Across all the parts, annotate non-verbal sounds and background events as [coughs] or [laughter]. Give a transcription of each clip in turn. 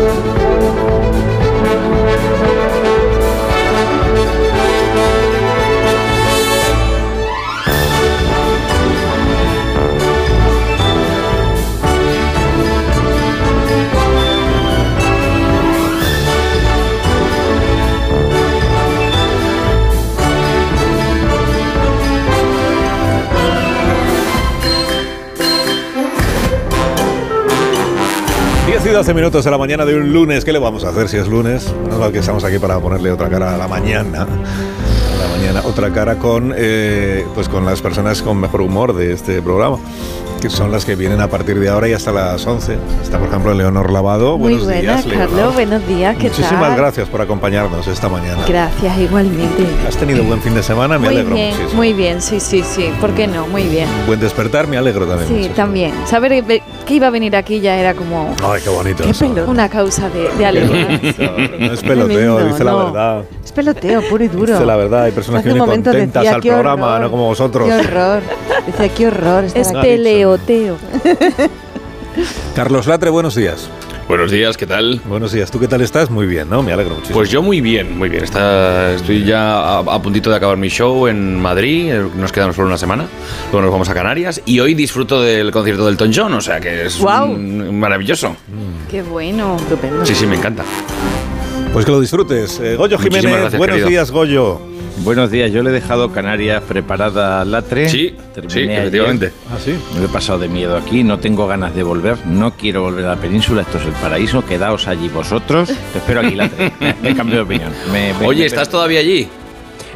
y 12 minutos de la mañana de un lunes. ¿Qué le vamos a hacer si es lunes? Menos que estamos aquí para ponerle otra cara a la mañana. A la mañana, otra cara con, eh, pues con las personas con mejor humor de este programa que son las que vienen a partir de ahora y hasta las 11. Está, por ejemplo, Leonor Lavado. Muy buenos buenas, días, Carlos. Buenos días, ¿qué Muchísimas tal? gracias por acompañarnos esta mañana. Gracias, igualmente. ¿Has tenido buen fin de semana? Me muy alegro bien, muchísimo. muy bien, sí, sí, sí. ¿Por qué no? Muy bien. Buen despertar, me alegro también. Sí, también. Saber que iba a venir aquí ya era como Ay, qué bonito. qué una causa de, de alegría. No es peloteo, Tremendo, dice la no. verdad. Es peloteo puro y duro. Dice la verdad, hay personas Hace que vienen contentas decía, al "Qué programa, horror, no como vosotros. Qué horror. Decía, qué horror. Es Lo [laughs] Carlos Latre, buenos días. Buenos días, ¿qué tal? Buenos días. ¿Tú qué tal estás? Muy bien, ¿no? Me alegro muchísimo. Pues yo muy bien, muy bien. Está, estoy ya a, a puntito de acabar mi show en Madrid. eh, Nos quedamos solo una semana. Luego nos vamos a Canarias. Y hoy disfruto del concierto del Elton John. O sea que es Guau. mm, maravilloso. Qué bueno. Sí, sí, me encanta. Pues que lo disfrutes. Eh, Goyo Muchísimas Jiménez, gracias, buenos querido. días, Goyo. Buenos días, yo le he dejado Canarias preparada al Latre. Sí, Terminé sí, ayer. efectivamente. ¿Ah, sí? Me he pasado de miedo aquí, no tengo ganas de volver, no quiero volver a la península, esto es el paraíso, quedaos allí vosotros. Te espero aquí, Latre. [laughs] Me he cambiado de opinión. Me- me- Oye, me- ¿estás todavía allí?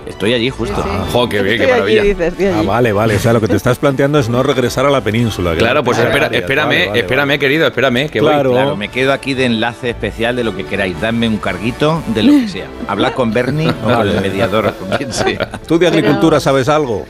Estoy allí justo. Jo, qué bien, qué maravilla. dices, estoy Ah, allí. vale, vale. O sea, lo que te estás planteando es no regresar a la península. Claro, pues espera, espérame, Vale, vale, espérame, vale. querido, espérame, que Claro. voy. Claro, me quedo aquí de enlace especial de lo que queráis. Dadme un carguito de lo que sea. Habla con Bernie o con el mediador o con quien sea. ¿Tú de agricultura sabes algo?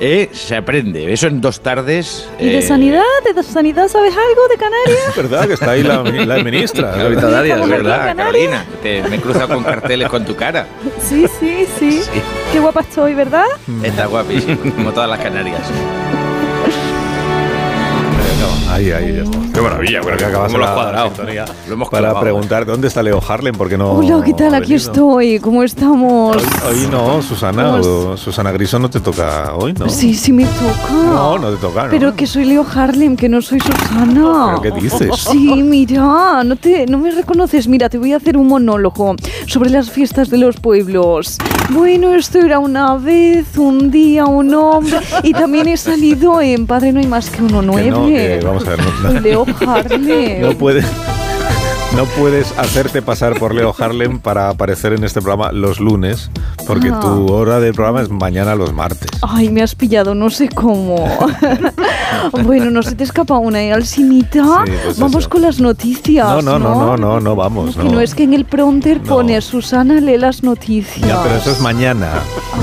Eh, se aprende. Eso en dos tardes. ¿Y de eh, sanidad? ¿De sanidad sabes algo de Canarias? Es verdad que está ahí la, [laughs] la ministra. La veterinaria, Es verdad. verdad, Carolina. Te- me he cruzado con carteles con tu cara. Sí, sí, sí. Sí. Qué guapa estoy, ¿verdad? Está guapísimo, como todas las Canarias. Ahí, ahí, ya está. Qué maravilla, Creo que bueno, acabas ¿cómo lo cuadrado? sintonía Lo hemos Para clavado, preguntar dónde está Leo Harlem, porque no. Hola, ¿qué tal? Aquí estoy. ¿Cómo estamos? Hoy, hoy no, Susana. Susana Griso no te toca hoy, ¿no? Sí, sí me toca. No, no te toca, ¿no? Pero que soy Leo Harlem, que no soy Susana. ¿Pero qué dices? Sí, mira, no, te, no me reconoces. Mira, te voy a hacer un monólogo sobre las fiestas de los pueblos. Bueno, esto era una vez, un día, un hombre. Y también he salido en Padre No hay más que uno Que nueve. no, que vamos ver. No, puedes. No puedes hacerte pasar por Leo Harlem para aparecer en este programa los lunes, porque Ah. tu hora del programa es mañana los martes. Ay, me has pillado, no sé cómo. [laughs] bueno, no se te escapa una, ¿eh, Alcinita? Sí, pues Vamos eso. con las noticias. No, no, no, no, no, no vamos. Que No, no es que en el prompter No. pone Susana lee las noticias. Ya, pero eso es mañana.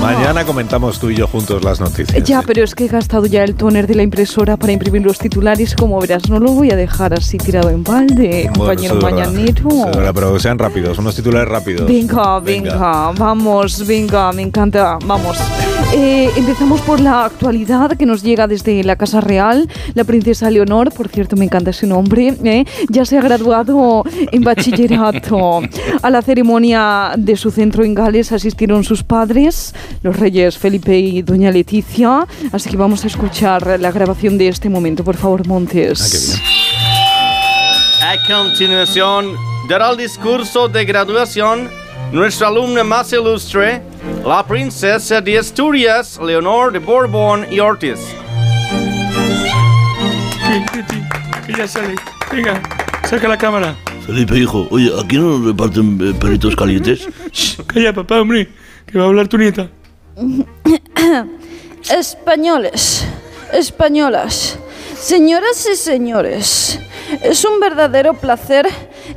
Mañana comentamos tú y yo juntos las noticias. Ya, pero es que he gastado ya el toner de la impresora para imprimir los titulares. Como verás, no lo voy a dejar así tirado en balde, Bueno, compañero eso es verdad, pero sean rápidos, unos titulares rápidos. Venga, venga, vamos, venga, me encanta, vamos. Eh, empezamos por la actualidad que nos llega desde la Casa Real. La princesa Leonor, por cierto, me encanta ese nombre, ¿eh? ya se ha graduado en bachillerato. A la ceremonia de su centro en Gales asistieron sus padres, los reyes Felipe y doña Leticia. Así que vamos a escuchar la grabación de este momento, por favor, Montes. Ah, qué bien. A continuación, dará el discurso de graduación nuestra alumna más ilustre, la princesa de Asturias, Leonor de Borbón y Ortiz. Ya sale. Venga, saca la cámara. Felipe, hijo, oye, ¿aquí no nos reparten eh, perritos calientes? [laughs] Calla, papá, hombre, que va a hablar tu nieta. [coughs] Españoles, españolas, señoras y señores, es un verdadero placer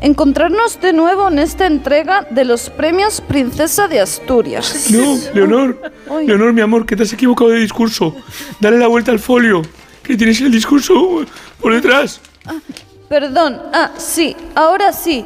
encontrarnos de nuevo en esta entrega de los premios Princesa de Asturias. No, Leonor. Ay. Leonor, mi amor, que te has equivocado de discurso. Dale la vuelta al folio, que tienes el discurso por detrás. Perdón, ah, sí, ahora sí.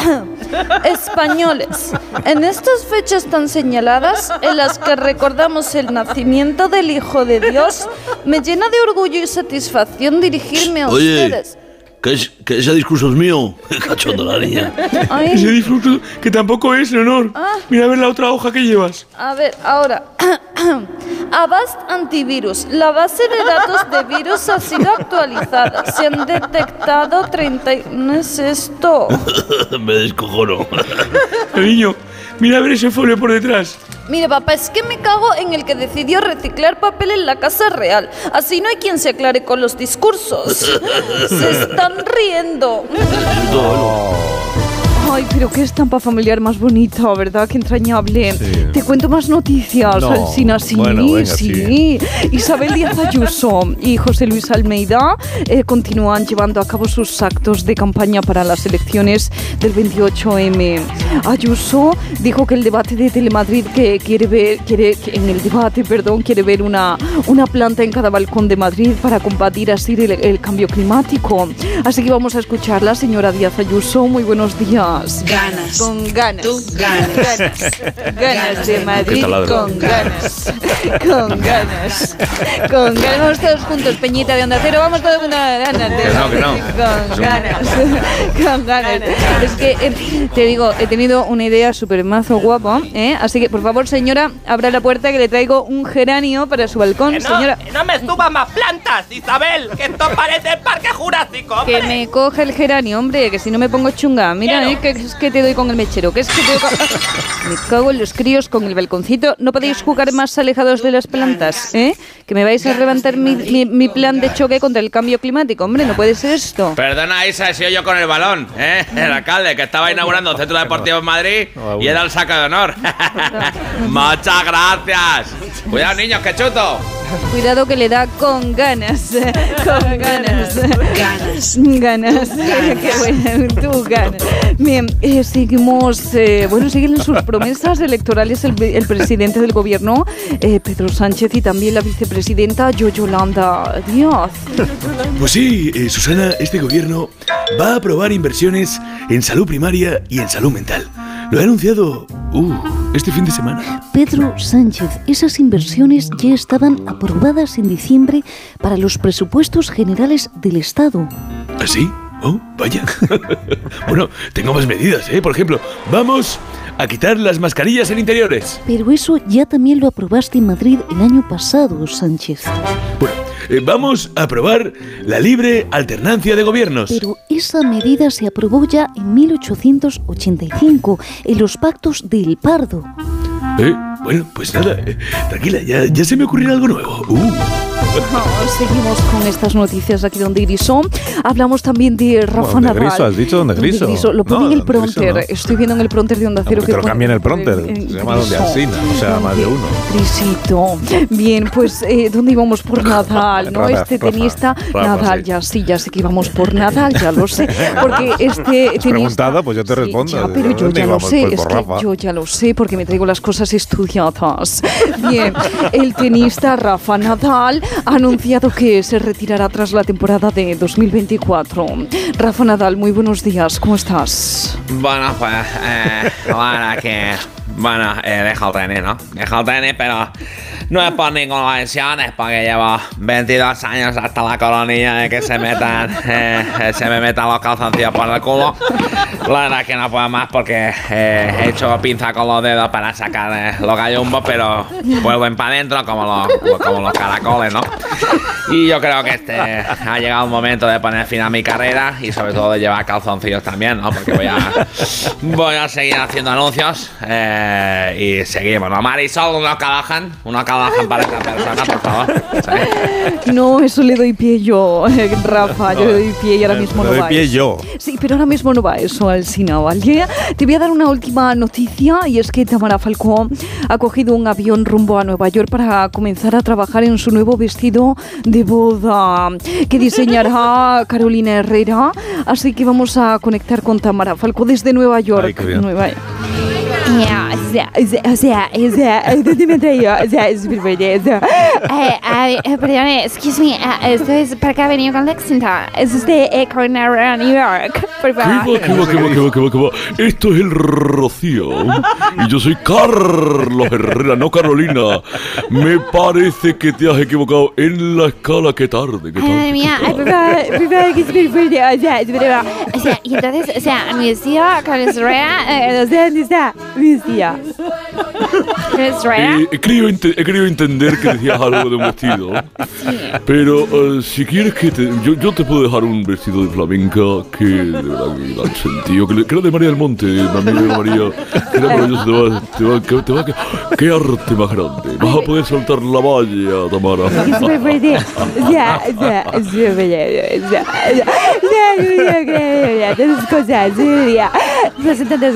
[coughs] Españoles, en estas fechas tan señaladas en las que recordamos el nacimiento del Hijo de Dios, me llena de orgullo y satisfacción dirigirme a Oye. ustedes. Que, es, que ese discurso es mío. [laughs] Cachondo la niña. Ay, Ese discurso que tampoco es, Leonor. Ah. Mira a ver la otra hoja que llevas. a ver, ahora. [clears throat] Avast Antivirus. La base de datos de virus ha sido actualizada. Se han detectado 30... y- ¿No es esto? [laughs] Me descojono. [laughs] Cariño, mira a ver ese folio por detrás. Mire, papá, es que me cago en el que decidió reciclar papel en la Casa Real. Así no hay quien se aclare con los discursos. [laughs] Se están riendo. Ay, pero qué estampa familiar más bonita, ¿verdad? Qué entrañable. Sí. Te cuento más noticias, No. Alsina, sí, Bueno, venga, sí. Isabel Díaz Ayuso y José Luis Almeida eh, continúan llevando a cabo sus actos de campaña para las elecciones del 28M. Ayuso dijo que el debate de Telemadrid que quiere ver, quiere, que en el debate, perdón, quiere ver una, una planta en cada balcón de Madrid para combatir así el, el cambio climático. Así que vamos a escucharla, señora Díaz Ayuso. Muy buenos días. Ganas. Con ganas. Tú ganas. Ganas. Ganas de Madrid. Con ganas. Con ganas. Con ganas. Vamos todos juntos, Peñita de Onda Cero. Vamos todos con ganas. de- Que no, que no. [laughs] Con ganas. Con ganas. Es que eh, te digo, he tenido una idea súper mazo guapa. ¿eh? Así que, por favor, señora, abra la puerta que le traigo un geranio para su balcón. Que no, Señora. que no me suban más plantas, Isabel, que esto parece el parque jurásico, hombre. Que me coge el geranio, hombre, que si no me pongo chunga. Mira, Quiero. eh, que es que te doy con el mechero, que es que te doy con... [laughs] Me cago en los críos con el balconcito. ¿No podéis jugar más alejados de las plantas, eh? Que me vais a levantar mi, mi- mi plan de choque contra el cambio climático, hombre, no puede ser esto. Perdona, Isa, he sido yo con el balón, ¿eh? [laughs] El alcalde que estaba inaugurando un centro deportivo en Madrid y era el saco de honor. [laughs] Muchas gracias. Cuidado, niños, que chuto. Cuidado que le da con ganas, eh, con ganas. Ganas. Ganas. Qué bueno, tú ganas. Eh, seguimos. eh, bueno, siguen sus [laughs] promesas electorales el, el presidente del gobierno, eh, Pedro Sánchez, y también la vicepresidenta Yo- Yolanda Díaz. Pues sí, eh, Susana, este gobierno va a aprobar inversiones en salud primaria y en salud mental. Lo he anunciado uh, este fin de semana. Pedro Sánchez, esas inversiones ya estaban aprobadas en diciembre para los presupuestos generales del Estado. ¿Así? Oh, vaya. [laughs] bueno, tengo más medidas, ¿eh? Por ejemplo, vamos a quitar las mascarillas en interiores. Pero eso ya también lo aprobaste en Madrid el año pasado, Sánchez. Bueno, eh, vamos a aprobar la libre alternancia de gobiernos. Pero esa medida se aprobó ya en 1885, en los pactos del Pardo. Eh, Bueno, pues nada, eh, tranquila, ya, ya se me ocurrirá algo nuevo. Uh. Oh, seguimos con estas noticias aquí donde Griso. Hablamos también de Rafa ¿Dónde Nadal. Griso? ¿Has dicho dónde Griso? Lo pone No, en el donde Griso pronter. no. Estoy viendo en el pronter de Onda Cero que que te lo cambien el pronter. eh, Se llama donde Griso. Alsina, o sea, más de uno. Grisito. Bien, pues, eh, ¿dónde íbamos por [laughs] Nadal? ¿no? Rafa, este tenista, Rafa, Nadal, sí. ya sí, ya sé que íbamos por Nadal, ya lo sé. Porque [laughs] este tenista. preguntado, pues yo te respondo. Ya, pero yo ¿Dónde ya lo sé, Pues es que yo ya lo sé porque me traigo las cosas estudiadas. Bien, el tenista Rafa Nadal ha anunciado que se retirará tras la temporada de 2024. Rafa Nadal, muy buenos días, ¿cómo estás? Bueno, pues, eh, bueno, que. Bueno, eh, dejo el tenis, ¿no? Dejo el tenis, pero no es por ninguna lesión, es porque llevo 22 años hasta la coronilla de que se metan, eh, se me metan los calzoncillos por el culo. La verdad que no puedo más porque eh, he hecho pinza con los dedos para sacar eh, los gallumbos, pero vuelven para adentro como los, como los caracoles, ¿no? [laughs] Y yo creo que este ha llegado el momento de poner fin a mi carrera y sobre todo de llevar calzoncillos también, ¿no? Porque voy a, [laughs] voy a seguir haciendo anuncios eh, y seguimos, ¿no? Marisol, uno Callahan, uno Callahan para esta persona, por favor. Sí. No, eso le doy pie yo, eh, Rafa, yo le doy pie y ahora Le- mismo le no doy va pie eso. yo. Sí, pero ahora mismo no va eso al Sina, ¿vale? Te voy a dar una última noticia y es que Tamara Falcón ha cogido un avión rumbo a Nueva York para comenzar a trabajar en su nuevo vestido de boda que diseñará Carolina Herrera. Así que vamos a conectar con Tamara Falcón desde Nueva York. Ay, Ya, o sea, o sea, o sea, ¿dónde me traía? O sea, es súper eh, eh, perdone, excuse me, eh, esto es para ha venido con Lexington. Es usted eh, con Herrera, New York, por ¿Qué va, favor. qué va, qué va, qué va, qué va, qué va? Esto es el Rocío. Y yo soy Carlos Herrera, no Carolina. Me parece que te has equivocado en la escala. Qué tarde, qué Ay, madre tarde. mía, ay, por favor, por favor, que es súper fuerte, o sea, es verdad. O sea, y entonces, o sea, mi vestido con Herrera, eh, o sea, ¿dónde está Eh, he, querido ente- he querido entender que decías algo de un vestido. Pero eh, si quieres que te. Yo, yo te puedo dejar un vestido de flamenca que de verdad que da sentido. Que, que era de María del Monte, mi amiga María. Que era maravilloso. Te va, te va, que- te va, que- qué arte más grande. Vas a poder soltar la valla, Tamara. O sea, yo no creo, tantas cosas, pasan tantas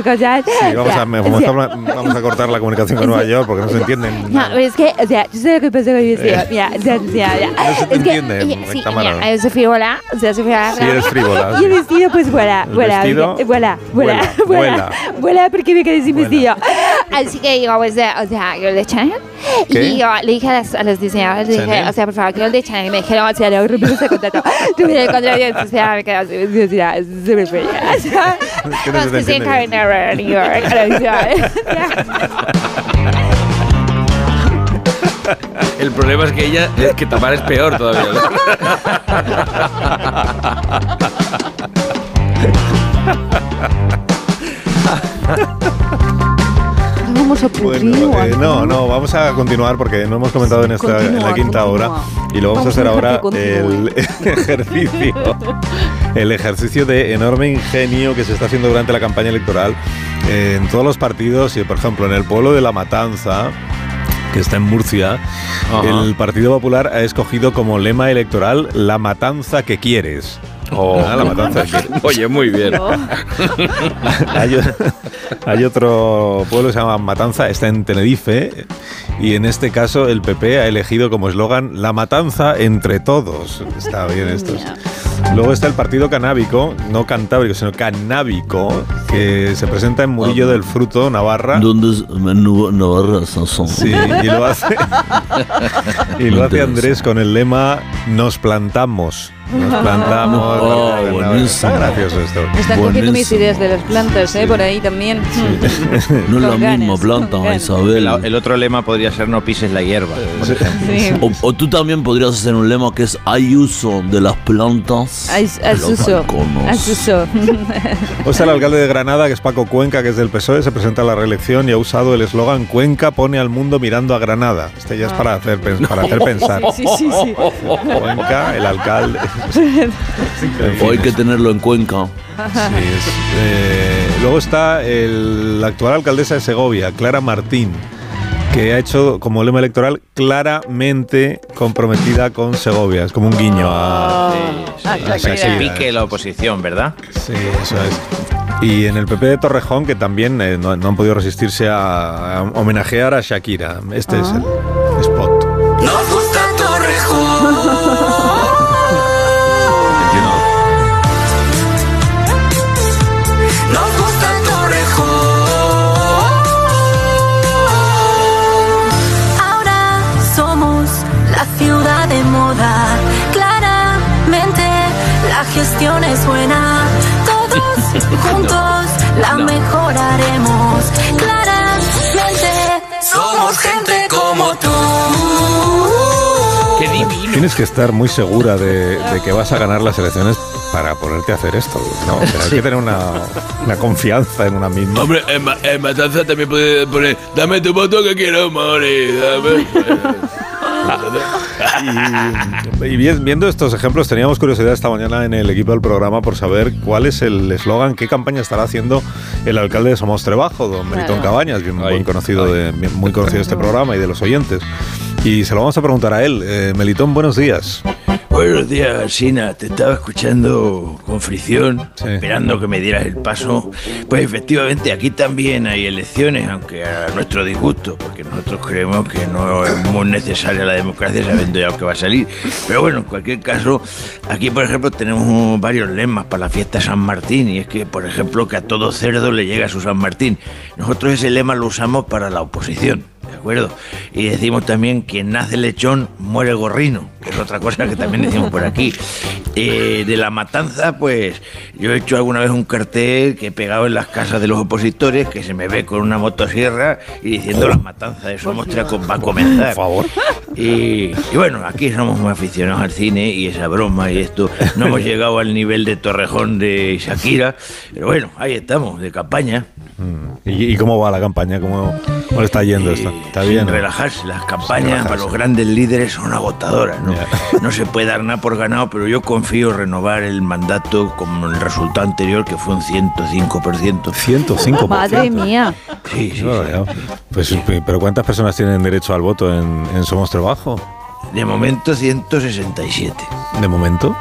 cosas. Sí, vamos, a, sea, vamos, o sea, a, vamos a cortar la comunicación con Nueva York porque no se entienden. No, pero es que, o sea, yo sé lo que pasa con mi vestido. Mira, o sea, o sea, mira. No se te es que, entiende, oye, sí, Tamara. mira, yo soy frívola, o sea, soy frívola. Sí, eres frívola, Y el sí. vestido, pues, vuela, El vuela, vestido, vuela, vuela, vuela, vuela, porque me quedé sin vestido. Así que yo, pues, eh, o sea, yo le Chanel. Y yo le dije a, las- a los diseñadores, le dije, o sea, por favor, quiero el de Chanel. Y me dijeron, o sea, le rompimos el contrato. Tuve el contrato o sea, me quedé sin vestido, se me fue. [laughs] O sea, que no se nos te que sí, entiende. Karen Herrera, New York. [laughs] [laughs] El problema es que ella es que Tamara es peor todavía. Vamos a Bueno, eh, no, no, vamos a continuar porque no hemos comentado en esta en la Continúa, quinta hora y lo vamos, Vamos a hacer ahora el [laughs] ejercicio. El ejercicio de enorme ingenio que se está haciendo durante la campaña electoral en todos los partidos y por ejemplo en el pueblo de La Matanza que está en Murcia, Ajá. el Partido Popular ha escogido como lema electoral la matanza que quieres. Ah, la [laughs] matanza. Oye, muy bien. [laughs] hay, otro pueblo que se llama Matanza, está en Tenerife, y en este caso el PP ha elegido como eslogan La matanza entre todos. Está bien esto. Luego está el partido canábico, no cantábrico, sino canábico, que se presenta en Murillo del Fruto, Navarra. ¿Dónde es Navarra, Sansón? Sí, y lo hace, [laughs] y lo hace Andrés con el lema Nos plantamos. Nos [laughs] plantamos. Oh, Está buenísimo. gracioso esto. Están cogiendo mis ideas de las plantas, ¿eh? Por ahí también. [laughs] [laughs] No es misma ganas, planta. Isabel. El, el otro lema podría ser no pises la hierba. por ejemplo. Sí. O, o tú también podrías hacer un lema que es hay uso de las plantas. Ay, de los Asuso. balconos". Asuso. O sea, el alcalde de Granada, que es Paco Cuenca, que es del PSOE, se presenta a la reelección y ha usado el eslogan Cuenca pone al mundo mirando a Granada. Este ya es para hacer, para hacer pensar. Sí, sí, sí. Cuenca, el alcalde. [laughs] Hay que tenerlo en Cuenca. Sí, es, eh, luego está el- la actual alcaldesa de Segovia, Clara Martín, que ha hecho como lema electoral claramente comprometida con Segovia. Es como un guiño a... Ah, Para que se Shakira. pique la oposición, ¿verdad? Sí, eso es. Y en el PP de Torrejón, que también eh, no, no han podido resistirse a, a homenajear a Shakira. Este es el la gestión es buena. Todos [laughs] juntos la mejoraremos. Claramente Somos gente como tú. ¡Qué divino! Tienes que estar muy segura de, de que vas a ganar las elecciones para ponerte a hacer esto. ¿no? O sea, hay que tener una, una confianza en una misma. Hombre, en, Ma- en Matanza también puede poner Dame tu voto que quiero morir. Dame. Y, y vi- viendo estos ejemplos, teníamos curiosidad esta mañana en el equipo del programa por saber cuál es el eslogan, qué campaña estará haciendo el alcalde de Somos Trebajo, don Melitón Cabañas, bien, Ay, buen conocido de, bien- muy conocido de este programa y de los oyentes. Y se lo vamos a preguntar a él. Eh, Melitón, buenos días. Buenos días, Sina. Te estaba escuchando con fricción, esperando que me dieras el paso. Pues efectivamente, aquí también hay elecciones, aunque a nuestro disgusto, porque nosotros creemos que no es muy necesaria la democracia sabiendo ya lo que va a salir. Pero bueno, en cualquier caso, aquí por ejemplo tenemos varios lemas para la fiesta de San Martín, y es que, por ejemplo, que a todo cerdo le llega su San Martín. Nosotros ese lema lo usamos para la oposición. ¿De acuerdo. Y decimos también, quien nace lechón, muere gorrino, que es otra cosa que también decimos por aquí. [laughs] Eh, de la matanza, pues yo he hecho alguna vez un cartel que he pegado en las casas de los opositores, que se me ve con una motosierra y diciendo las matanzas de Somostra co- va a comenzar. Por favor. Y, y bueno, aquí somos muy aficionados al cine y esa broma y esto. No hemos [laughs] llegado al nivel de Torrejón de Shakira, pero bueno, ahí estamos, de campaña. ¿Y, y cómo va la campaña? ¿Cómo, cómo le está yendo? ¿Está, está Sin bien? relajarse, las campañas relajarse. para los grandes líderes son agotadoras, ¿no? [laughs] No se puede dar nada por ganado, pero yo confío en renovar el mandato como el resultado anterior, que fue un 105%. 105%. Madre mía. Sí, sí. Ya. Pues, pero ¿cuántas personas tienen derecho al voto en, en Somos Trabajo? De momento 167. ¿De momento?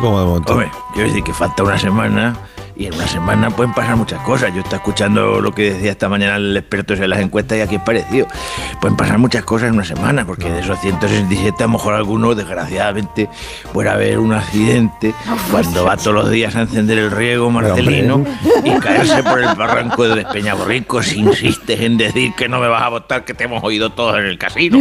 ¿Cómo de momento? Hombre, quiero decir que falta una semana y en una semana pueden pasar muchas cosas. Yo estaba escuchando lo que decía esta mañana el experto en las encuestas y aquí es parecido. Pueden pasar muchas cosas en una semana, porque de esos 167 a lo mejor alguno, desgraciadamente, puede haber un accidente cuando va todos los días a encender el riego Marcelino y caerse por el barranco de Despeñaborrico si insistes en decir que no me vas a votar, que te hemos oído todos en el casino.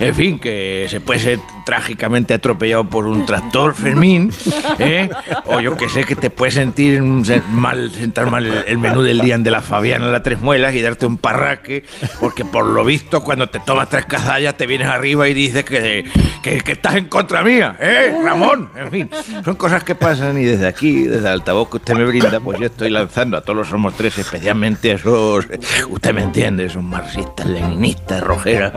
En fin, que se puede ser trágicamente atropellado por un tractor, Fermín, ¿eh? o yo que sé que te puedes sentir mm, mal, sentar mal el, el menú del día de la Fabiana, la Tres Muelas, y darte un parraque, porque por lo visto cuando te tomas tres cazallas te vienes arriba y dices que, que, que estás en contra mía, ¿eh, Ramón? En fin, son cosas que pasan y desde aquí, desde el altavoz que usted me brinda, pues yo estoy lanzando a todos los Somos Tres, especialmente a esos, usted me entiende, esos marxistas, leninistas, rojeras,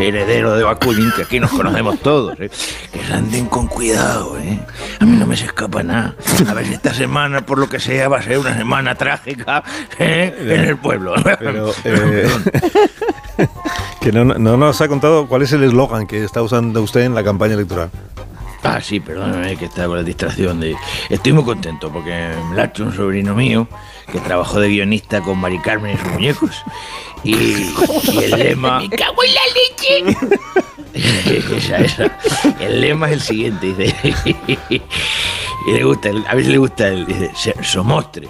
herederos de Bakunin, que aquí nos conocemos todos, ¿eh? que anden con cuidado, ¿eh? A mí no me se escapa nada. A ver esta semana, por lo que sea, va a ser una semana [laughs] trágica ¿eh? en el pueblo. Pero, [laughs] eh, [laughs] que no, no nos ha contado cuál es el eslogan que está usando usted en la campaña electoral. Ah, sí, perdóname que estaba con la distracción de... Estoy muy contento porque me la ha hecho un sobrino mío que trabajó de guionista con Mari Carmen y sus muñecos. Y, y el lema... ¡Me cago en la leche! esa, esa. El lema es el siguiente, dice. Y le gusta, a si le gusta el, dice, "Se- somostre,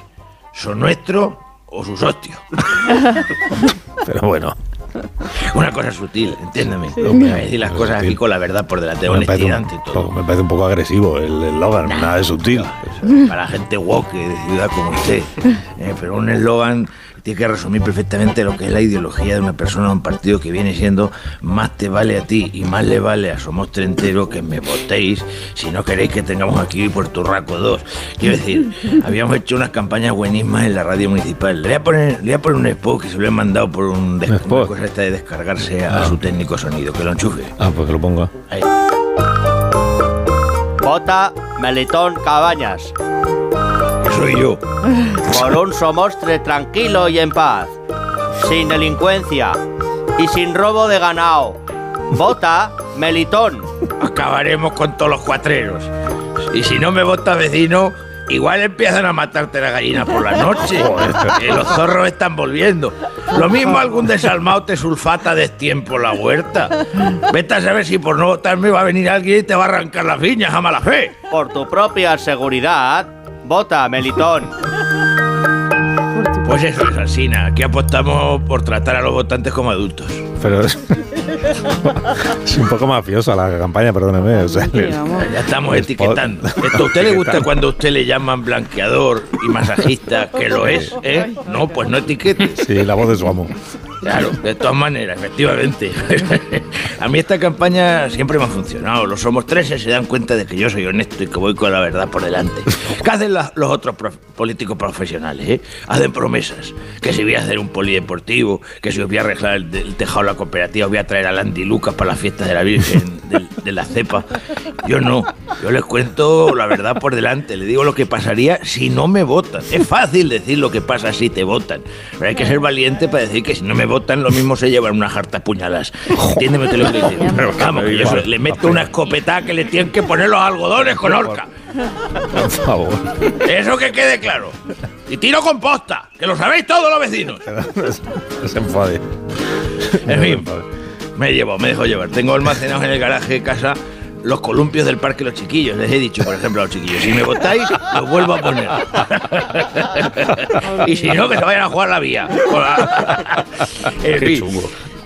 son nuestro o sus [laughs] hostios. Pero bueno. Una cosa sutil, entiéndeme. Sí. Voy a decir las cosas aquí con la verdad por delante, me, parece un, ante todo. poco- me parece un poco agresivo el eslogan, nada de sutil. Para gente woke de ciudad como usted. Eh, pero un eslogan tiene que resumir perfectamente lo que es la ideología de una persona o un partido que viene siendo más te vale a ti y más le vale a Somostre entero que me votéis si no queréis que tengamos aquí Puerto 2. Quiero decir, [laughs] habíamos hecho unas campañas buenísimas en la radio municipal. Le voy a poner, le voy a poner un spot que se lo he mandado por un una cosa esta de descargarse a, a su técnico sonido, que lo enchufe. Ah, pues que lo ponga. Ahí. Vota Melitón Cabañas. Soy yo. Por un somostre tranquilo y en paz. Sin delincuencia. Y sin robo de ganado. Vota Melitón. Acabaremos con todos los cuatreros. Y si no me vota vecino, igual empiezan a matarte la gallina por la noche. Que los zorros están volviendo. Lo mismo algún desalmado te sulfata de tiempo la huerta. Vete a saber si por no votarme va a venir alguien y te va a arrancar las viñas a mala fe. Por tu propia seguridad, vota Melitón. Pues eso es Alsina. Aquí apostamos por tratar a los votantes como adultos. Pero es, [laughs] es un poco mafiosa la campaña, perdóneme. o sea, el- Ya estamos etiquetando. spot- ¿Esto a usted le [laughs] gusta cuando a usted le llaman blanqueador y masajista, que lo es? ¿eh? No, pues no etiquete. Sí, la voz de su amo. Claro, de todas maneras, efectivamente. [laughs] A mí esta campaña siempre me ha funcionado. Los somos tres se dan cuenta de que yo soy honesto y que voy con la verdad por delante. ¿Qué hacen los otros políticos profesionales? eh? Hacen promesas. Que si voy a hacer un polideportivo, que si os voy a arreglar el, el tejado de la cooperativa, os voy a traer a Andy Lucas para las fiestas de la Virgen del- de, la cepa. Yo no. Yo les cuento la verdad por delante. Le digo lo que pasaría si no me votan. Es fácil decir lo que pasa si te votan. Pero hay que ser valiente para decir que si no me votan, lo mismo se llevan una jarta puñalas. Entiéndeme que lo que digo. Vamos, que yo le meto una escopeta que le tienen que poner los algodones con horca. Por favor. Eso que quede claro. Y tiro con posta, que lo sabéis todos los vecinos. [laughs] No se enfade. En fin, me llevo, me dejo llevar. Tengo almacenados en el garaje de casa los columpios del parque Los Chiquillos. Les he dicho, por ejemplo, a los chiquillos, si me votáis, los vuelvo a poner. [laughs] y si no, que se vayan a jugar la vía. En fin,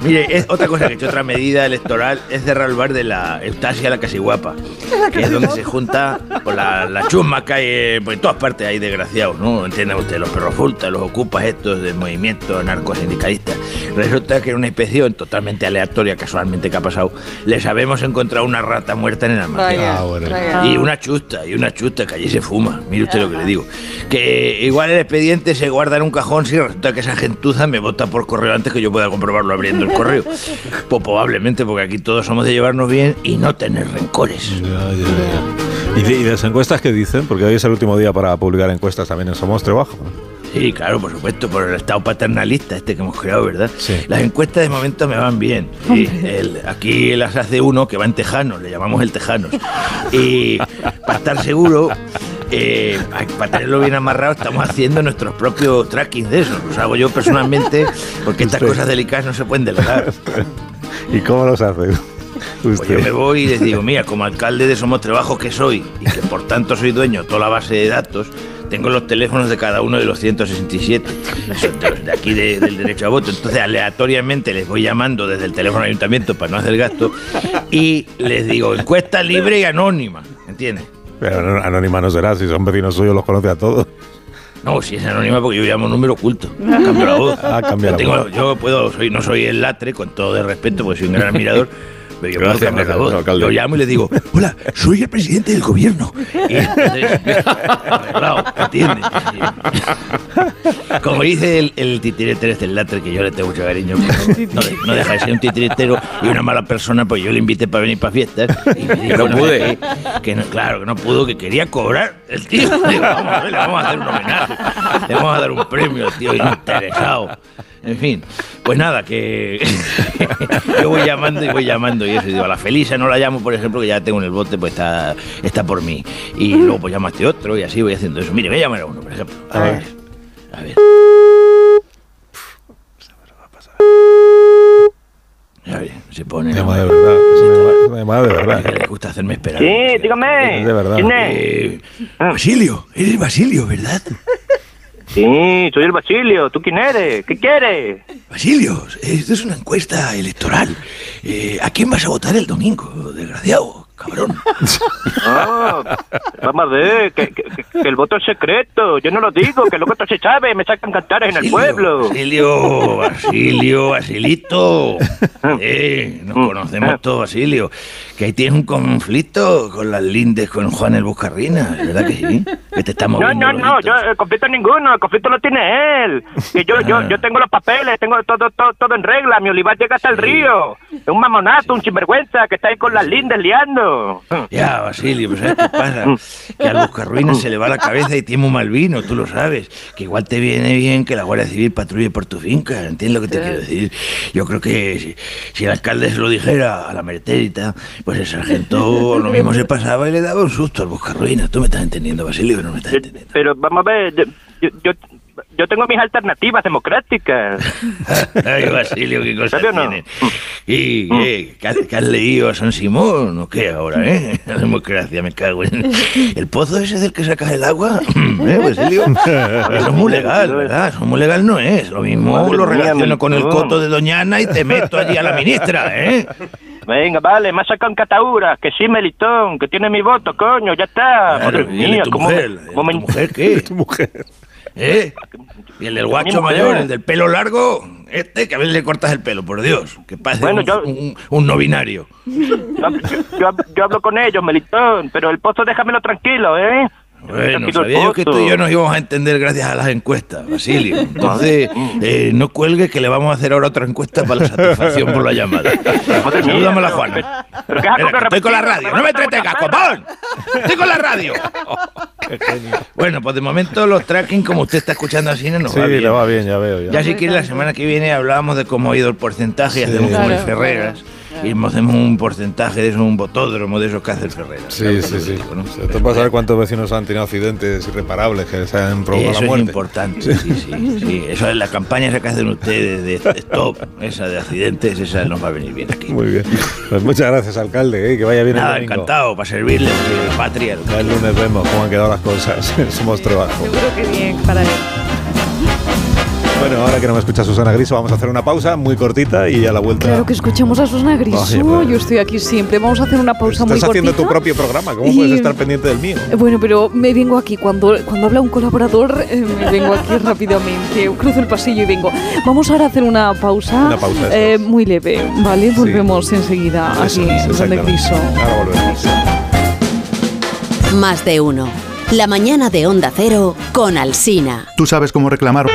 Mire, es otra cosa que he hecho, otra medida electoral, es cerrar el bar de la Eustasia la Casiguapa, que es donde se junta pues, la, la chusma que hay eh, pues, en todas partes, hay desgraciados, ¿no? Entiende usted, los perros fultas, los ocupas estos del movimiento narcosindicalista. Resulta que en una inspección totalmente aleatoria, casualmente que ha pasado, les habemos encontrado una rata muerta en el almacén. Vaya, Ah, bueno. vaya. Y una chusta, y una chusta que allí se fuma. Mire usted lo que le digo. Que igual el expediente se guarda en un cajón si resulta que esa gentuza me vota por correo antes que yo pueda comprobarlo abriendo el correo. Pues probablemente, porque aquí todos somos de llevarnos bien y no tener rencores. ¿Y de, y las encuestas que dicen? Porque hoy es el último día para publicar encuestas también en Somos Trabajo. Sí, claro, por supuesto, por el estado paternalista este que hemos creado, ¿verdad? Las encuestas de momento me van bien. Sí, el- aquí las hace uno que va en Tejanos, le llamamos el Tejanos. Y para estar seguro, eh, para tenerlo bien amarrado, estamos haciendo nuestros propios tracking de eso. Los hago yo personalmente, porque estas cosas delicadas no se pueden delegar. ¿Y cómo los hace? Pues yo me voy y les digo, mira, como alcalde de Somos Trabajo que soy y que por tanto soy dueño de toda la base de datos, tengo los teléfonos de cada uno de los 167, son de, aquí de- del derecho a voto. Entonces, aleatoriamente les voy llamando desde el teléfono del ayuntamiento para no hacer gasto y les digo, encuesta libre y anónima, ¿entiendes? Pero no- anónima no será, si son vecinos suyos los conoce a todos. No, si es anónima porque yo llamo un número oculto. [laughs] Cambio la voz. Ah, cambia yo, la tengo- voz. yo puedo, soy, no soy el latre, con todo el respeto, porque soy un gran admirador. [laughs] Yo puedo Gracias, gracias, alcalde. Yo llamo y le digo, hola, soy el presidente del gobierno. Y entonces, [laughs] arreglado, ¿entiendes? Como dice el, el titiritero este, el latre, que yo le tengo mucho cariño, [laughs] no, no deja de ser un titiritero y una mala persona, pues yo le invité para venir para fiestas. Y me dijo, No pude. Que, que no, claro, que no pudo, que quería cobrar el tío. [laughs] Digo, vamos a ver, le vamos a hacer un homenaje. Le vamos a dar un premio al tío interesado. En fin, pues nada, que [laughs] yo voy llamando y voy llamando y eso. Y digo, a la Felisa no la llamo, por ejemplo, que ya tengo en el bote, pues está, está por mí. Y luego pues llamo a este otro y así voy haciendo eso. Mire, voy a llamar a uno, por ejemplo. A ver. A ver. A ver, se pone. Llama de verdad. Es llamada de verdad. Que le gusta hacerme esperar. Sí, dígame. Es de verdad. ¿Quién es? Eh, Basilio, eres Basilio, ¿verdad? Sí, soy el Basilio. ¿Tú quién eres? ¿Qué quieres? Basilio, esto es una encuesta electoral. Eh, ¿A quién vas a votar el domingo, desgraciado, cabrón? Ah, vamos a ver, que, que- que- el voto es secreto. Yo no lo digo, que luego todo se sabe, me sacan cantares en el pueblo. Basilio, Basilio, Basilito. Eh, nos conocemos todos, Basilio. Que ahí tienes un conflicto con las lindes con Juan el Buscarrina, ¿verdad que sí? Que te está No, no, no, yo, el conflicto ninguno, el conflicto lo tiene él. Que yo, Ah. yo, yo tengo los papeles, tengo todo, todo, todo en regla, mi olivar llega hasta el río. Es un mamonazo, un sinvergüenza que está ahí con las lindes liando. Ya, Basilio, pues ¿sabes qué pasa? Que al Buscarruina se le va la cabeza y tiene un mal vino, tú lo sabes. Que igual te viene bien que la Guardia Civil patrulle por tu finca, ¿entiendes lo que te quiero decir? Yo creo que si, si el alcalde se lo dijera a la meretérita, pues el sargento lo mismo se pasaba y le daba un susto al Buscarruina. ¿Tú me estás entendiendo, Basilio, no me estás entendiendo? Pero vamos a ver, yo, yo, yo, tengo mis alternativas democráticas. [laughs] Ay, Basilio, qué cosas ¿Sabe o no? tienes. ¿Y qué? ¿Qué has, qué has leído a San Simón o qué ahora, eh? [laughs] La democracia, me cago en... [laughs] ¿El pozo ese del que sacas el agua? [clears throat] ¿Eh, Basilio? Eso es muy legal, ¿verdad? Eso muy legal no es. Lo mismo Madre lo mía, relaciono con el coto de Doñana y te meto allí a la ministra, ¿eh? Venga, vale, me ha sacado en catadura, que sí, Melitón, que tiene mi voto, coño, ya está. Madre ¿y el de mía, ¿cómo, mujer? me- cómo me- ¿Tu mujer qué? Tu mujer. ¿Eh? ¿Y el del guacho mayor, el del pelo largo? Este, que a veces le cortas el pelo, por Dios. Que parece Bueno, un, yo- un- un no binario. Yo, yo- yo hablo con ellos, Melitón, pero el pozo déjamelo tranquilo, ¿eh? Bueno, sabía yo que tú y yo nos íbamos a entender gracias a las encuestas, Basilio. Entonces, eh, no cuelgue que le vamos a hacer ahora otra encuesta para la satisfacción por la llamada. [laughs] Salúdame a la Juana. Pero estoy con la radio, no me entretengas, copón. Estoy con la radio. Bueno, pues de momento los tracking, como usted está escuchando así, no nos Sí, va bien. va bien, ya veo. Ya, Ya si quiere la semana que viene hablábamos de cómo ha ido el porcentaje y hacemos como el Claro, Ferreras. Y hacemos un porcentaje de eso, un botódromo de esos que hace el Ferreras. Sí, sí, sí. Esto para saber cuántos vecinos han tenido accidentes irreparables que se han provocado Eso la es muerte. importante, sí, sí, [laughs] sí. Eso es la campaña esa que hacen ustedes de stop, esa de accidentes, esa nos va a venir bien aquí. Muy bien. Pues muchas gracias, alcalde. ¿eh? Que vaya bien Nada, el domingo. encantado, para servirle, patria. lo que- Ya el lunes vemos cómo han quedado las cosas. Somos trabajo. Seguro que bien para él. Bueno, ahora que no me escucha Susana Griso, vamos a hacer una pausa muy cortita y a la vuelta. Claro que escuchamos a Susana Griso. Oye, pues- Yo estoy aquí siempre. Vamos a hacer una pausa muy Estás haciendo cortita. tu propio programa, ¿cómo Y- puedes estar pendiente del mío? Bueno, pero me vengo aquí. Cuando, cuando habla un colaborador, eh, me vengo aquí [laughs] rápidamente. Cruzo el pasillo y vengo. Vamos ahora a hacer una pausa. Una pausa, eh, muy leve, ¿vale? Volvemos enseguida Eso aquí exactamente. Griso. Ahora volvemos. Más de uno. La mañana de Onda Cero con Alsina. Tú sabes cómo reclamar.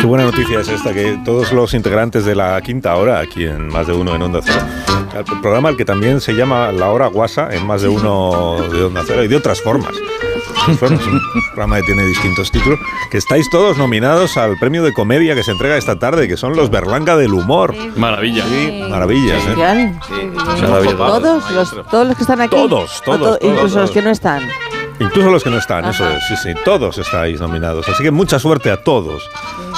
Qué buena noticia es esta, que todos los integrantes de la quinta hora, aquí en Más de Uno en Onda Cero, el programa al que también se llama La Hora Guasa en Más de Uno de Onda Cero y de otras formas. Bueno, es un programa que tiene distintos títulos, que estáis todos nominados al premio de comedia que se entrega esta tarde, que son los Berlanga del Humor. Maravilla. Sí, maravillas, ¿eh? Todos los, todos los que están aquí. Todos, todos, to- todos, Incluso todos. los que no están. Incluso los que no están, eso es, sí, sí, todos estáis nominados. Así que mucha suerte a todos.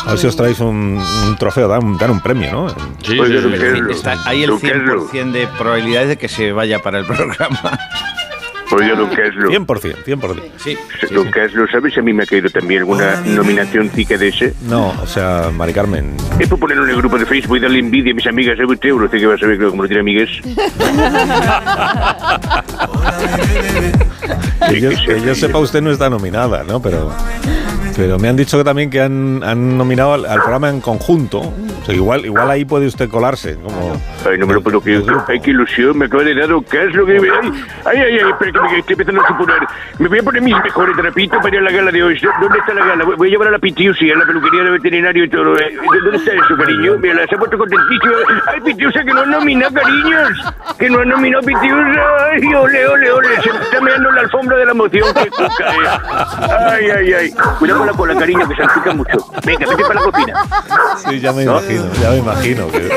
A ver si os traéis un, un trofeo, dan, un- dan un premio, ¿no? Sí, Está ahí el 100% de probabilidades de que se vaya para el [laughs] programa. Oye, don Carlos. 100%, 100%. Sí. Don Carlos, ¿sabes? A mí me ha caído también alguna nominación tica de ese. No, o sea, Mari Carmen. Es por ponerlo en el grupo de Facebook y darle envidia a mis amigas. ¿Sabe usted? Usted que va a saber que como no tiene amigas. [laughs] [laughs] Que yo, que yo sepa, usted no está nominada, ¿no? Pero, pero me han dicho que también que han, han nominado al, al programa en conjunto. O sea, igual, igual ahí puede usted colarse. Como, Ay, no me lo puedo creer. Ay, qué ilusión. Me acaba de dar Carlos. que- Ay, ay, ay, ay, espera que me estoy empezando a suponer. Me voy a poner mis mejores trapitos para ir a la gala de hoy. ¿Dónde está la gala? Voy- a llevar a la Pitiusi, a la peluquería del veterinario y todo. eh. ¿Dónde está eso, cariño? Mira, la se ha puesto contentísima. Ay, Pitiusa, que no han nominado, cariños. Que no han nominado Pitiusa. Ay, ole, ole, ole. Se me está meando la alfombra de la emoción. Qué cuca, eh. Ay, ay, ay. Cuidado con la cola, cariño, que salpica mucho. Venga, vete para la cocina. Sí, ya me imagino, ya me imagino. Que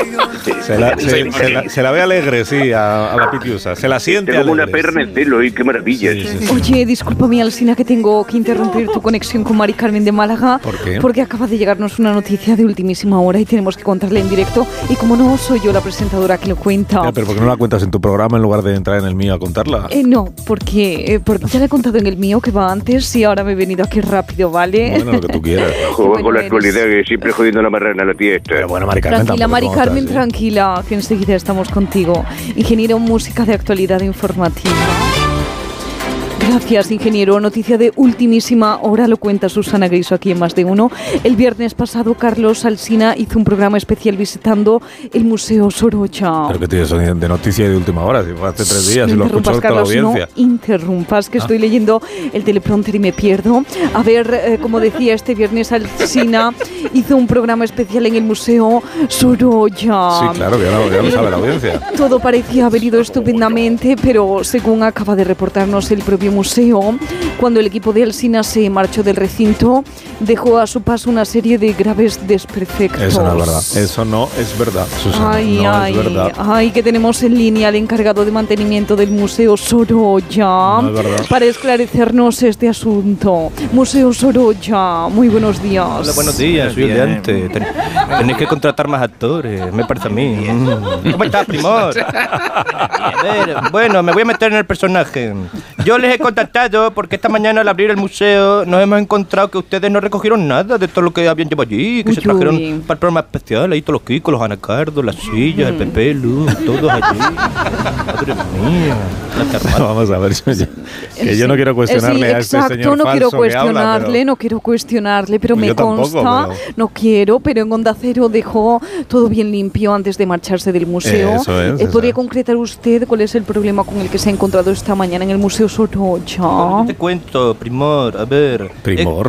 se, la, [laughs] se, se la, se la ve alegre, sí, a, a la pitiusa. Se la siente Tengo como una alegre. perra en el pelo y qué maravilla. Oye, discúlpame, Alsina, que tengo que interrumpir tu conexión con Mari Carmen de Málaga. ¿Por qué? Porque acaba de llegarnos una noticia de ultimísima hora y tenemos que contarla en directo. Y como no soy yo la presentadora que lo cuenta. Ya, pero ¿por qué no la cuentas en tu programa en lugar de entrar en el mío a contarla? Eh, no, porque, eh, porque ya le he contado en el mío que va antes y ahora me he venido aquí rápido, ¿vale? Bueno, lo que tú quieras. [laughs] Juego con la actualidad, que siempre jodiendo la marrana a la tía esta. Pero bueno, Mari Tranquila, Mari Carmen, tranquila, que enseguida estamos contigo. Ingeniero, música de actualidad informativa. Gracias, ingeniero. Noticia de ultimísima hora, lo cuenta Susana Griso aquí en Más de Uno. El viernes pasado, Carlos Alsina hizo un programa especial visitando el Museo Sorolla. Pero que tienes de noticia de última hora, si fue hace tres días No y lo escuchó toda la Carlos, audiencia. no interrumpas, que Ah. estoy leyendo el teleprompter y me pierdo. A ver, eh, como decía, este viernes Alsina hizo un programa especial en el Museo Sorolla. Sí, claro, ya lo, ya lo sabe la audiencia. Todo parecía haber ido estupendamente, pero según acaba de reportarnos el propio museo, cuando el equipo de Alsina se marchó del recinto, dejó a su paso una serie de graves desperfectos. Eso no es verdad. Eso no es verdad, Susana. Ay, no ay, es verdad. ay, que tenemos en línea al encargado de mantenimiento del Museo Sorolla No es para esclarecernos este asunto. Museo Sorolla, muy buenos días. Hola, buenos días, soy el de antes. Ten- tenéis que contratar más actores, me parece a mí. Mm. ¿Cómo estás, primor? [laughs] A ver, bueno, me voy a meter en el personaje. Yo les he contactado porque esta mañana al abrir el museo nos hemos encontrado que ustedes no recogieron nada de todo lo que habían llevado allí, que se Uy, trajeron uy. para el programa especial, ahí todos los kikos, los anacardos, las sillas, el Pepe Lu, todos allí. [laughs] Madre mía. [laughs] Vamos a ver, yo- yo- que yo no quiero cuestionarle sí, a este exacto, señor no quiero que habla, cuestionarle, pero- no quiero cuestionarle, pero Pues me yo tampoco, consta, pero- no quiero, pero en Onda Cero dejó todo bien limpio antes de marcharse del museo. Eso es, Eh, eso ¿Podría concretar usted cuál es el problema con el que se ha encontrado esta mañana en el Museo Sorolla? Te cuento, Primor, a ver. Primor.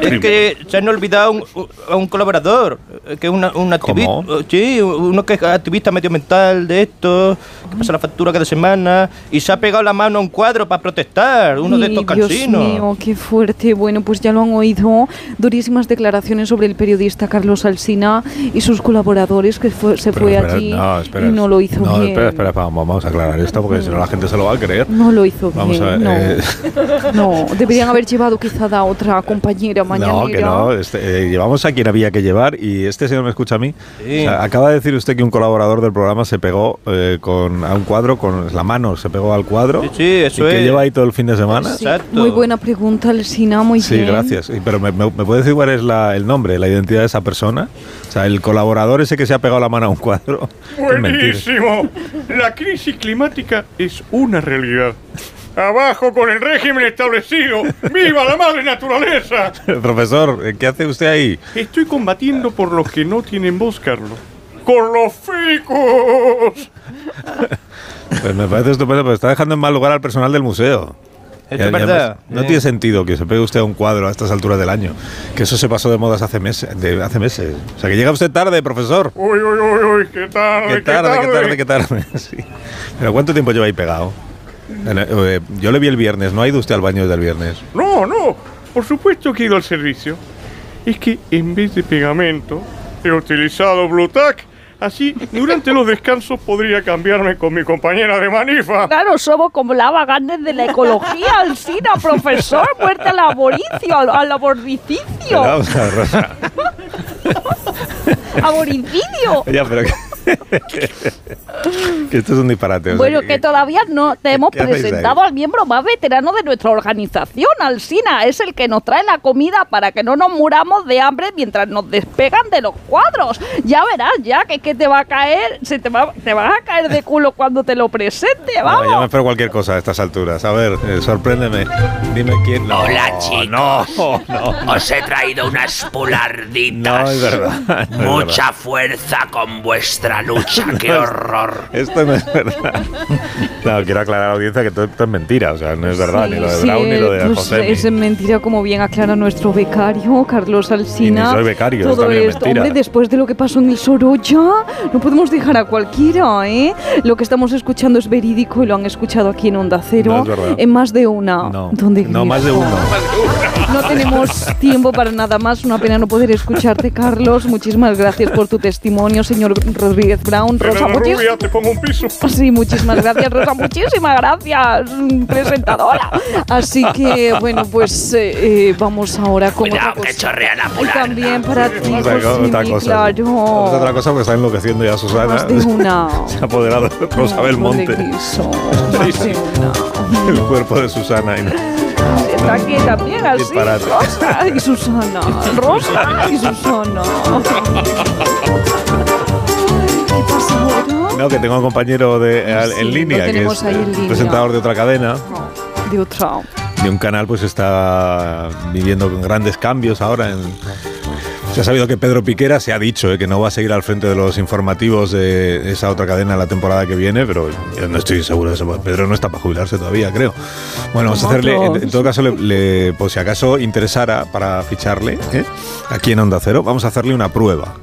Es, [laughs] es que se han olvidado un- a un colaborador, eh, que es una, un activista. ¿Cómo? Sí, uno que es activista medioambiental de esto, que pasa la factura cada semana, y se ha pegado la mano a un cuadro para protestar, uno de estos Dios cansinos. mío, qué fuerte. Bueno, pues ya lo han oído. Durísimas declaraciones sobre el periodista Carlos Alsina y sus colaboradores que fue- se Pero fue espera, allí no, espera, y no lo hizo no, bien. espera, espera, vamos, vamos a aclarar esto porque si no la gente se lo va a creer. No lo hizo Vamos bien. a ver, no. eh, no [laughs] No, deberían haber llevado quizá a otra compañera mañanera. No, que no. este, eh, llevamos a quien había que llevar y este señor me escucha a mí. Sí. O sea, acaba de decir usted que un colaborador del programa se pegó eh, con, a un cuadro con la mano, se pegó al cuadro. Sí, sí, eso y que lleva ahí todo el fin de semana. Sí, muy buena pregunta, Alsina, muy Sí, bien. gracias. Y- Pero me, me- ¿me puede decir cuál es la- el nombre, la identidad de esa persona? O sea, el colaborador ese que se ha pegado la mano a un cuadro. [laughs] Buenísimo. La crisis climática es una realidad. Abajo con el régimen establecido. ¡Viva la madre naturaleza! [laughs] Profesor, ¿qué hace usted ahí? Estoy combatiendo por los que no tienen voz, Carlos. ¡Con los ficus! [laughs] Pues me parece estupendo, pero está dejando en mal lugar al personal del museo. Esto es verdad. No Eh. tiene sentido que se pegue usted a un cuadro a estas alturas del año. Que eso se pasó de modas hace meses. De, hace meses. O sea, que llega usted tarde, profesor. Uy, uy, uy, uy, qué tarde, Qué tarde, qué tarde, qué tarde. [laughs] Sí. Pero ¿cuánto tiempo lleva ahí pegado? Eh, Yo le vi el viernes, ¿no ha ido usted al baño del viernes? No, no, por supuesto que he ido al servicio. Es que en vez de pegamento, he utilizado Blue Tack. Así, durante los descansos podría cambiarme con mi compañera de manifa. Claro, somos como la vagantes de la ecología, [laughs] Alcina, profesor, muerte al laboricio, al, al laboricidio. Pero vamos a ver, Rosa. [laughs] Aboricidio. Ya, pero [laughs] que, esto es un disparate. o sea, Bueno, que todavía no te hemos presentado al miembro más veterano de nuestra organización, Alsina. Es el que nos trae la comida para que no nos muramos de hambre mientras nos despegan de los cuadros. Ya verás, ya que, que te va a caer, se te, va, te vas a caer de culo cuando te lo presente, vamos. ya me espero cualquier cosa a estas alturas. A ver, eh, sorpréndeme. Dime quién. No, Hola, chicos. No, no. Os he traído unas pularditas. [laughs] No es verdad. no es Mucha verdad. fuerza con vuestra lucha. [laughs] ¡Qué horror! Esto no es verdad. No, quiero aclarar a la audiencia que todo esto es mentira. O sea, no es verdad. ni lo de Sí, Brown ni lo de pues José. es mentira, como bien aclara nuestro becario, Carlos Alsina. Y ni soy becario, es Todo también esto, mentira. hombre, después de lo que pasó en el Sorolla, no podemos dejar a cualquiera, ¿eh? Lo que estamos escuchando es verídico y lo han escuchado aquí en Onda Cero. No es verdad. en más de una. No, ¿Dónde no más de uno. No tenemos tiempo para nada más. Una pena no poder escucharte, Carlos. Muchísimas gracias por tu testimonio, señor Rodríguez Brown. Rosa, muchis- rubia, te pongo un piso. [laughs] Sí, muchísimas gracias, Rosa. [laughs] Muchísimas gracias, presentadora. Así que, bueno, pues eh, eh, vamos ahora con Cuidado, otra que cosa. chorrea la Y pularda. también para ti, Otra, José, otra cosa. claro. Otra cosa porque está enloqueciendo ya Susana. Más de una. [laughs] Se ha apoderado de Rosa Belmonte. de guiso. Más de una. El cuerpo de Susana. y no- Está aquí también, así. Disparate. Rosa y Susana. Rosa y Susana. No, que tengo un compañero de, al- Sí, en línea, que es ahí en eh, línea. presentador de otra cadena, De otra. de un canal, pues está viviendo con grandes cambios ahora. En, se ha sabido que Pedro Piquera se ha dicho eh, que no va a seguir al frente de los informativos de esa otra cadena la temporada que viene, pero yo no estoy seguro de eso. Pedro no está para jubilarse todavía, creo. Bueno, vamos a hacerle, en, en todo caso, le, le- por si acaso interesara para ficharle ¿eh? aquí en Onda Cero, vamos a hacerle una prueba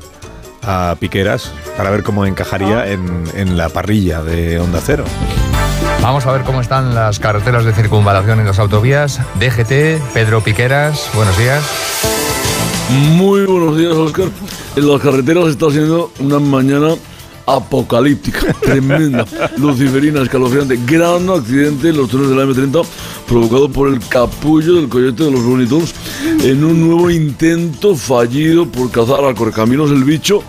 a Piqueras para ver cómo encajaría en, en la parrilla de Onda Cero. Vamos a ver cómo están las carreteras de circunvalación y las autovías. DGT, Pedro Piqueras, buenos días. Muy buenos días, Oscar. En las carreteras está siendo una mañana apocalíptica, [laughs] tremenda, luciferina, escalofriante. Gran accidente en los túneles de la M30 provocado por el capullo del coyote de los Looney Tunes en un nuevo intento fallido por cazar al correcaminos el bicho.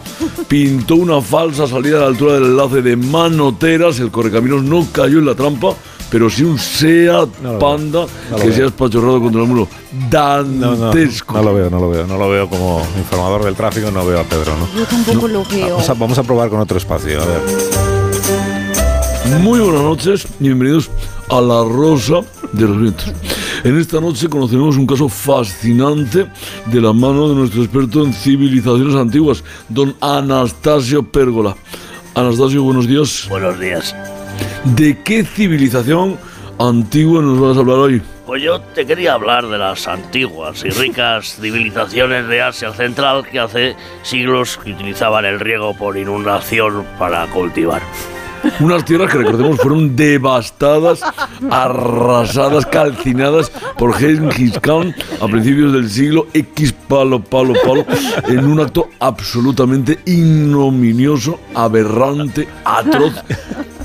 Pintó una falsa salida a la altura del enlace de Manoteras. El correcaminos no cayó en la trampa. Pero sí un SEAT No lo veo. Panda No que se ha espachorrado contra el muro. No, no, Dantesco. no lo veo, no lo veo. No lo veo como informador del tráfico, no veo a Pedro, ¿no? Yo tampoco lo veo. Vamos a, vamos a probar con otro espacio, a ver. Muy buenas noches y bienvenidos a La Rosa de los Vientos. En esta noche conoceremos un caso fascinante de la mano de nuestro experto en civilizaciones antiguas, don Anastasio Pérgola. Anastasio, buenos días. Buenos días. ¿De qué civilización antigua nos vas a hablar hoy? Pues yo te quería hablar de las antiguas y ricas [laughs] civilizaciones de Asia Central que hace siglos que utilizaban el riego por inundación para cultivar. Unas tierras que recordemos fueron devastadas, arrasadas, calcinadas por Genghis Khan a principios del siglo X palo, palo, palo, en un acto absolutamente ignominioso, aberrante, atroz.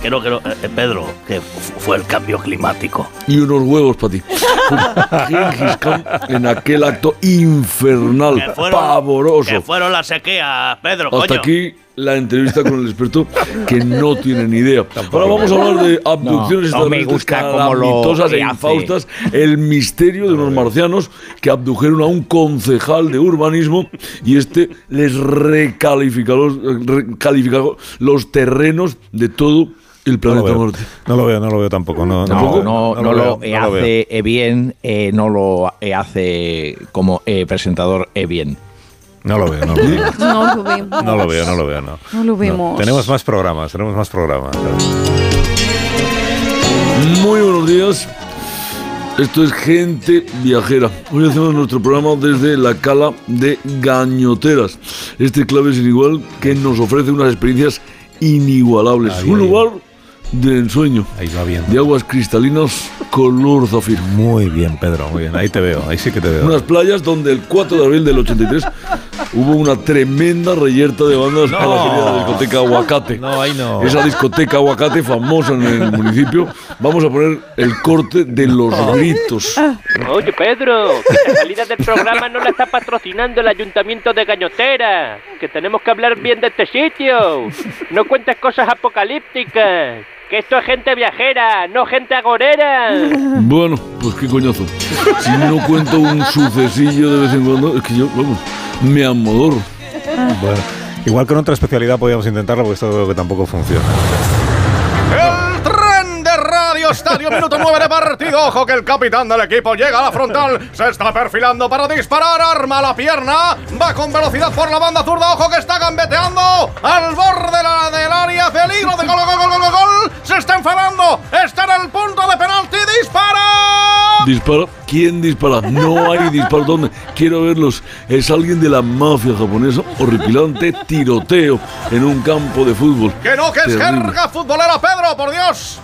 creo que, no- eh, Pedro, que fu- fue el cambio climático. Y unos huevos para ti. Gengis Khan en aquel acto infernal, Que fueron- pavoroso. Que fueron las sequías, Pedro, Hasta coño. aquí la entrevista con el experto que no tiene ni idea. Ahora vamos a hablar de abducciones No, no me extraterrestres gusta cómo lo calamitosas e infaustas, el misterio de unos marcianos que abdujeron a un concejal de urbanismo y este les recalificó, recalificó los terrenos de todo el No lo planeta. Marte. No lo veo, no lo veo tampoco. No, No, tampoco. no, no, lo no lo veo. hace eh, bien, eh, no lo hace como eh, presentador eh, bien. No lo veo, no lo veo. [laughs] No lo vemos. No lo veo, no lo veo, no. No lo vemos. Tenemos más programas, tenemos más programas. Muy buenos días. Esto es Gente Viajera. Hoy hacemos nuestro programa desde la cala de Gañoteras. Este clave sin igual que nos ofrece unas experiencias inigualables. Ahí, Un ahí. lugar de ensueño. Ahí va bien. De aguas cristalinas color zafiro. Muy bien, Pedro, muy bien. Ahí te veo, ahí sí que te veo. Unas playas donde el 4 de abril del 83 hubo una tremenda reyerta de bandas a la salida de la discoteca Aguacate. No, ahí no. Esa discoteca Aguacate famosa en el municipio. Vamos a poner el corte de los gritos. Oye, Pedro, que la salida del programa no la está patrocinando el Ayuntamiento de Gañotera. Que tenemos que hablar bien de este sitio. No cuentes cosas apocalípticas. Que esto es gente viajera, no gente agorera. Bueno, pues qué coñazo. Si no cuento un sucesillo de vez en cuando, es que yo, vamos, me amodoro. Bueno, igual con otra especialidad podríamos intentarlo porque esto creo que tampoco funciona. El tren de Radio Estadio, minuto 9 de partido. Ojo que el capitán del equipo llega a la frontal, se está perfilando para disparar, arma la pierna, va con velocidad por la banda zurda. Ojo que está gambeteando al borde la- del área, peligro de gol, gol, gol, gol, gol, gol. Se está enfadando, está en el punto de penalti, dispara. Dispara. ¿Quién dispara? No hay disparo. ¿Dónde? Quiero verlos. Es alguien de la mafia japonesa. Horripilante tiroteo en un campo de fútbol. Que no, que es Terrible. jerga futbolera, Pedro, por Dios.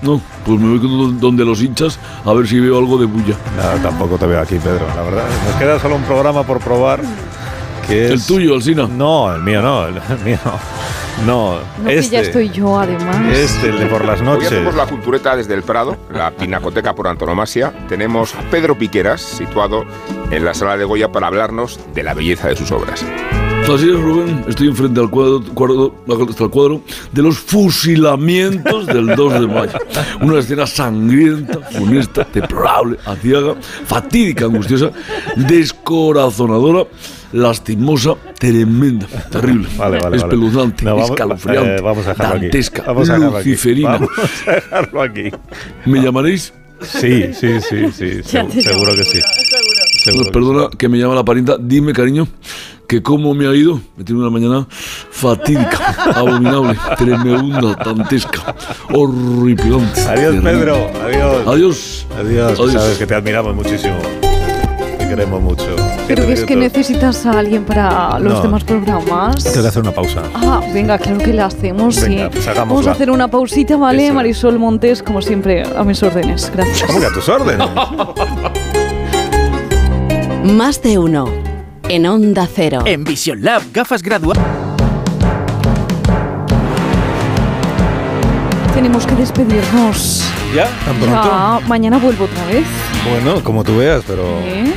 No, pues me voy con donde los hinchas a ver si veo algo de bulla. No, tampoco te veo aquí, Pedro, la verdad. Nos queda solo un programa por probar. Que El es... tuyo, Alsina. No, el mío no, el [laughs] mío no. No, No, que este. ya estoy yo, además. Este, el de por las Hoy noches. hacemos la cultureta desde el Prado, la pinacoteca por antonomasia. Tenemos a Pedro Piqueras, situado en la sala de Goya, para hablarnos de la belleza de sus obras. Así es, Rubén. Estoy enfrente al cuadro, cuadro, hasta el cuadro de los fusilamientos del 2 de mayo. Una escena sangrienta, funesta, deplorable, aciaga, fatídica, angustiosa, descorazonadora, lastimosa, tremenda, terrible, Vale, vale, vale. espeluznante, No, vamos- escalofriante, eh, vamos a dantesca, Vamos a dejarlo aquí. luciferina. Vamos a dejarlo aquí. ¿Me llamaréis? Sí, sí, sí, sí. [laughs] Seguro que sí. Seguro perdona que me llama la parienta. Dime, cariño, que cómo me ha ido. Me tiene una mañana fatídica, [laughs] abominable, tremenda, dantesca, horripilante. Adiós, terrible. Pedro. Adiós. Adiós. Adiós. Adiós. Sabes que te admiramos muchísimo. Te queremos mucho. Pero es que necesitas a alguien para los No. demás programas. Tengo que hacer una pausa. Ah, venga, claro que la hacemos, Venga, sí. pues Vamos a hacer una pausita, ¿vale? Eso. Marisol Montes, como siempre, a mis órdenes. Gracias. ¿Cómo que a tus órdenes? [laughs] Más de uno. En Onda Cero. En Vision Lab, gafas graduadas. Tenemos que despedirnos. ¿Ya? ¿Tan pronto? Ya, mañana vuelvo otra vez. Bueno, como tú veas, pero... ¿eh?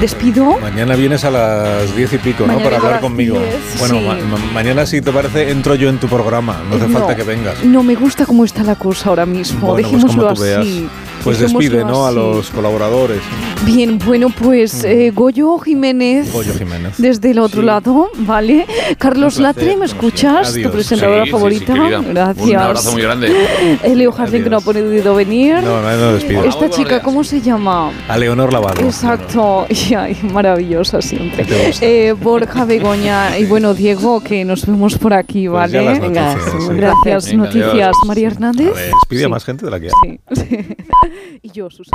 Despido. Mañana vienes a las diez y pico, ¿no? Para hablar conmigo. 10, bueno, sí. ma- ma- mañana, si te parece, entro yo en tu programa. No hace No. falta que vengas. No me gusta cómo está la cosa ahora mismo. Bueno, pues Dejémoslo veas. Pues despide, ¿no? A los colaboradores. Bien, bueno, pues eh, Goyo Jiménez. Goyo Jiménez. Desde el otro lado, ¿vale? Carlos Latre, ¿me escuchas? Adiós. Tu presentadora Sí, sí, sí, favorita. querida. Gracias. Un abrazo muy grande. [laughs] Leo Jardín, que no ha podido venir. No, no, no despido. Esta chica, ¿cómo se llama? A Leonor Lavado. Exacto, [laughs] y ay, maravillosa siempre. Eh, Borja Begoña y bueno, Diego, que nos vemos por aquí, Pues ¿vale? noticias, sí. Gracias, Venga, noticias. adiós. María Hernández. Ver, despide a Sí. más gente de la que hay. Sí. [laughs] [laughs] y yo, Susana.